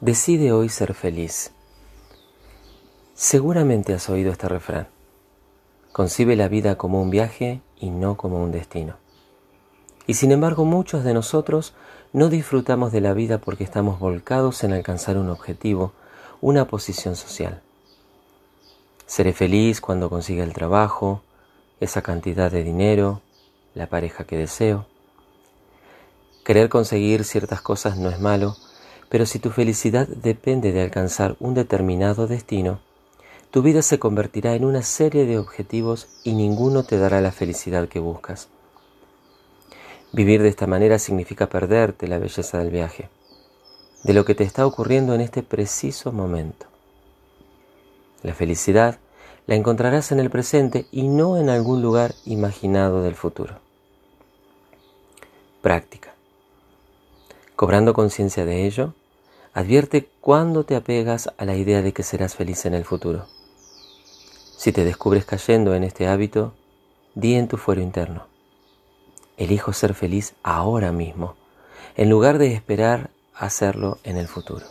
Decide hoy ser feliz. Seguramente has oído este refrán. Concibe la vida como un viaje y no como un destino. Y sin embargo muchos de nosotros no disfrutamos de la vida porque estamos volcados en alcanzar un objetivo, una posición social. Seré feliz cuando consiga el trabajo, esa cantidad de dinero, la pareja que deseo. Querer conseguir ciertas cosas no es malo, pero si tu felicidad depende de alcanzar un determinado destino, tu vida se convertirá en una serie de objetivos y ninguno te dará la felicidad que buscas. Vivir de esta manera significa perderte la belleza del viaje, de lo que te está ocurriendo en este preciso momento. La felicidad la encontrarás en el presente y no en algún lugar imaginado del futuro. Práctica. Cobrando conciencia de ello, Advierte cuándo te apegas a la idea de que serás feliz en el futuro. Si te descubres cayendo en este hábito, di en tu fuero interno. Elijo ser feliz ahora mismo, en lugar de esperar hacerlo en el futuro.